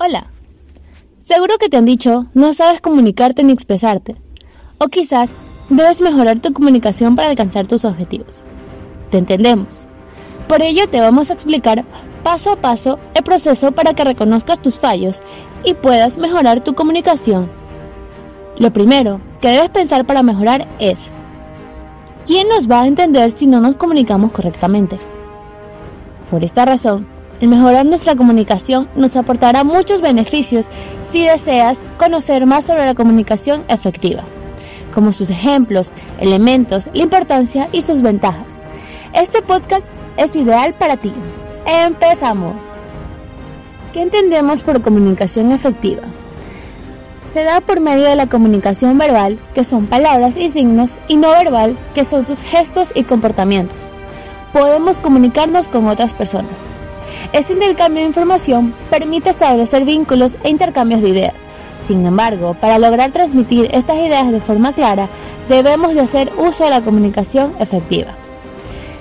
Hola. Seguro que te han dicho no sabes comunicarte ni expresarte. O quizás debes mejorar tu comunicación para alcanzar tus objetivos. Te entendemos. Por ello te vamos a explicar paso a paso el proceso para que reconozcas tus fallos y puedas mejorar tu comunicación. Lo primero que debes pensar para mejorar es, ¿quién nos va a entender si no nos comunicamos correctamente? Por esta razón, el mejorar nuestra comunicación nos aportará muchos beneficios si deseas conocer más sobre la comunicación efectiva, como sus ejemplos, elementos, la importancia y sus ventajas. Este podcast es ideal para ti. Empezamos. ¿Qué entendemos por comunicación efectiva? Se da por medio de la comunicación verbal, que son palabras y signos, y no verbal, que son sus gestos y comportamientos. Podemos comunicarnos con otras personas. Este intercambio de información permite establecer vínculos e intercambios de ideas. Sin embargo, para lograr transmitir estas ideas de forma clara, debemos de hacer uso de la comunicación efectiva.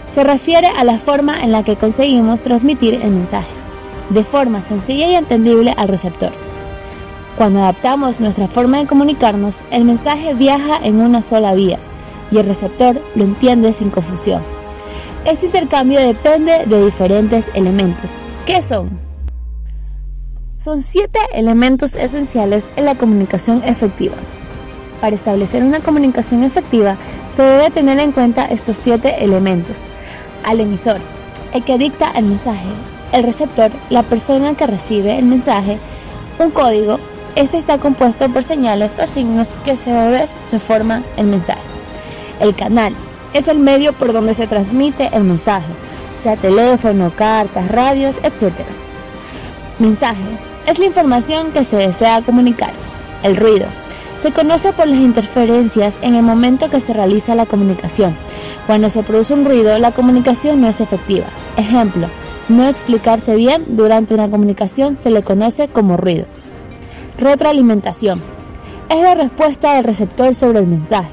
Se refiere a la forma en la que conseguimos transmitir el mensaje, de forma sencilla y entendible al receptor. Cuando adaptamos nuestra forma de comunicarnos, el mensaje viaja en una sola vía y el receptor lo entiende sin confusión. Este intercambio depende de diferentes elementos. ¿Qué son? Son siete elementos esenciales en la comunicación efectiva. Para establecer una comunicación efectiva se debe tener en cuenta estos siete elementos. Al emisor, el que dicta el mensaje, el receptor, la persona que recibe el mensaje, un código, este está compuesto por señales o signos que se vez se forman el mensaje. El canal, es el medio por donde se transmite el mensaje, sea teléfono, cartas, radios, etc. Mensaje es la información que se desea comunicar. El ruido se conoce por las interferencias en el momento que se realiza la comunicación. Cuando se produce un ruido, la comunicación no es efectiva. Ejemplo, no explicarse bien durante una comunicación se le conoce como ruido. Retroalimentación es la respuesta del receptor sobre el mensaje.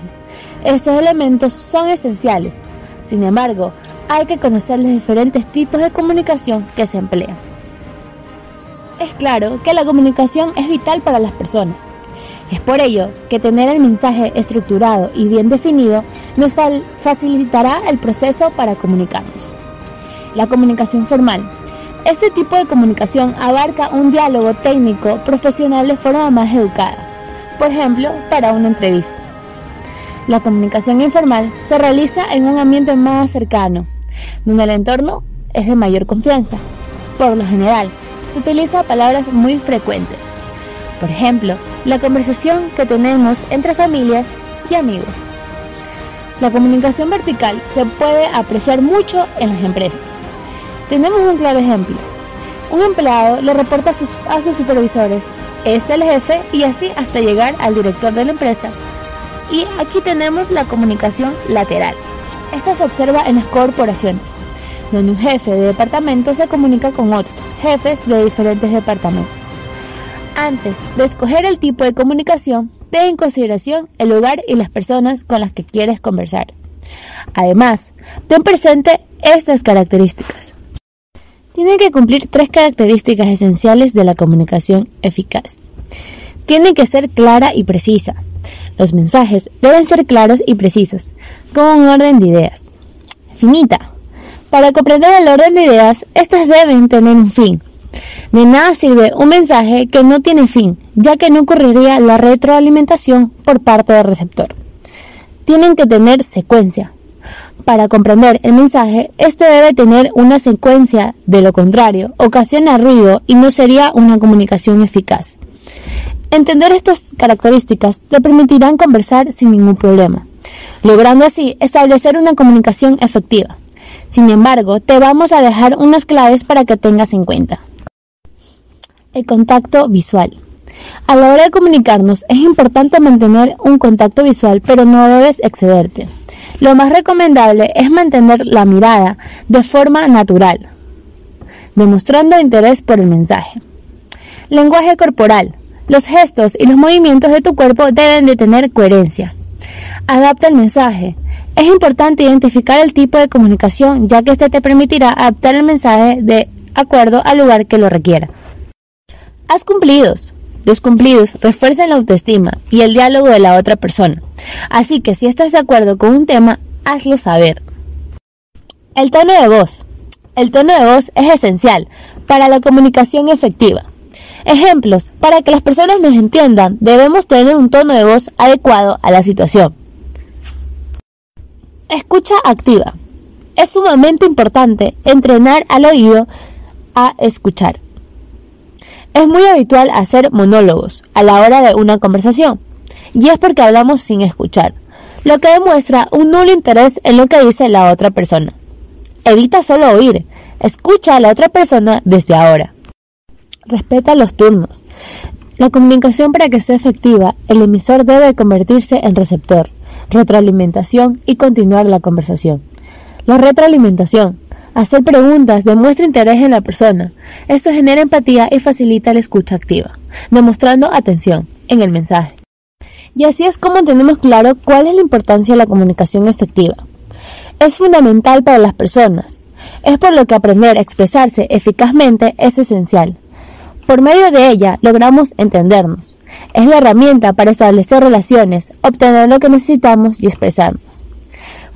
Estos elementos son esenciales. Sin embargo, hay que conocer los diferentes tipos de comunicación que se emplean. Es claro que la comunicación es vital para las personas. Es por ello que tener el mensaje estructurado y bien definido nos facilitará el proceso para comunicarnos. La comunicación formal. Este tipo de comunicación abarca un diálogo técnico profesional de forma más educada, por ejemplo, para una entrevista. La comunicación informal se realiza en un ambiente más cercano, donde el entorno es de mayor confianza. Por lo general, se utiliza palabras muy frecuentes. Por ejemplo, la conversación que tenemos entre familias y amigos. La comunicación vertical se puede apreciar mucho en las empresas. Tenemos un claro ejemplo. Un empleado le reporta a sus, supervisores, este es el jefe y así hasta llegar al director de la empresa y aquí tenemos la comunicación lateral. Esta se observa en las corporaciones, donde un jefe de departamento se comunica con otros jefes de diferentes departamentos. Antes de escoger el tipo de comunicación, ten en consideración el lugar y las personas con las que quieres conversar. Además, ten presente estas características. Tiene que cumplir tres características esenciales de la comunicación eficaz. Tiene que ser clara y precisa. Los mensajes deben ser claros y precisos, con un orden de ideas. Finita. Para comprender el orden de ideas, estas deben tener un fin. De nada sirve un mensaje que no tiene fin, ya que no ocurriría la retroalimentación por parte del receptor. Tienen que tener secuencia. Para comprender el mensaje, este debe tener una secuencia, de lo contrario, ocasiona ruido y no sería una comunicación eficaz. Entender estas características te permitirán conversar sin ningún problema, logrando así establecer una comunicación efectiva. Sin embargo, te vamos a dejar unas claves para que tengas en cuenta. El contacto visual. A la hora de comunicarnos es importante mantener un contacto visual, pero no debes excederte. Lo más recomendable es mantener la mirada de forma natural, demostrando interés por el mensaje. Lenguaje corporal. Los gestos y los movimientos de tu cuerpo deben de tener coherencia. Adapta el mensaje. Es importante identificar el tipo de comunicación ya que este te permitirá adaptar el mensaje de acuerdo al lugar que lo requiera. Haz cumplidos. Los cumplidos refuerzan la autoestima y el diálogo de la otra persona. Así que si estás de acuerdo con un tema, hazlo saber. El tono de voz. El tono de voz es esencial para la comunicación efectiva. Ejemplos. Para que las personas nos entiendan, debemos tener un tono de voz adecuado a la situación. Escucha activa. Es sumamente importante entrenar al oído a escuchar. Es muy habitual hacer monólogos a la hora de una conversación, y es porque hablamos sin escuchar, lo que demuestra un nulo interés en lo que dice la otra persona. Evita solo oír, escucha a la otra persona desde ahora. Respeta los turnos. La comunicación para que sea efectiva, el emisor debe convertirse en receptor, retroalimentación y continuar la conversación. La retroalimentación. Hacer preguntas demuestra interés en la persona. Esto genera empatía y facilita la escucha activa, demostrando atención en el mensaje. Y así es como tenemos claro cuál es la importancia de la comunicación efectiva. Es fundamental para las personas. Es por lo que aprender a expresarse eficazmente es esencial. Por medio de ella logramos entendernos. Es la herramienta para establecer relaciones, obtener lo que necesitamos y expresarnos.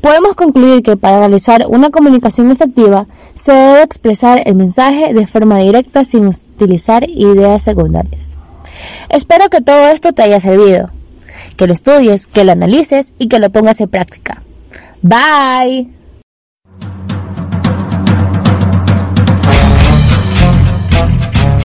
Podemos concluir que para realizar una comunicación efectiva se debe expresar el mensaje de forma directa sin utilizar ideas secundarias. Espero que todo esto te haya servido, que lo estudies, que lo analices y que lo pongas en práctica. Bye.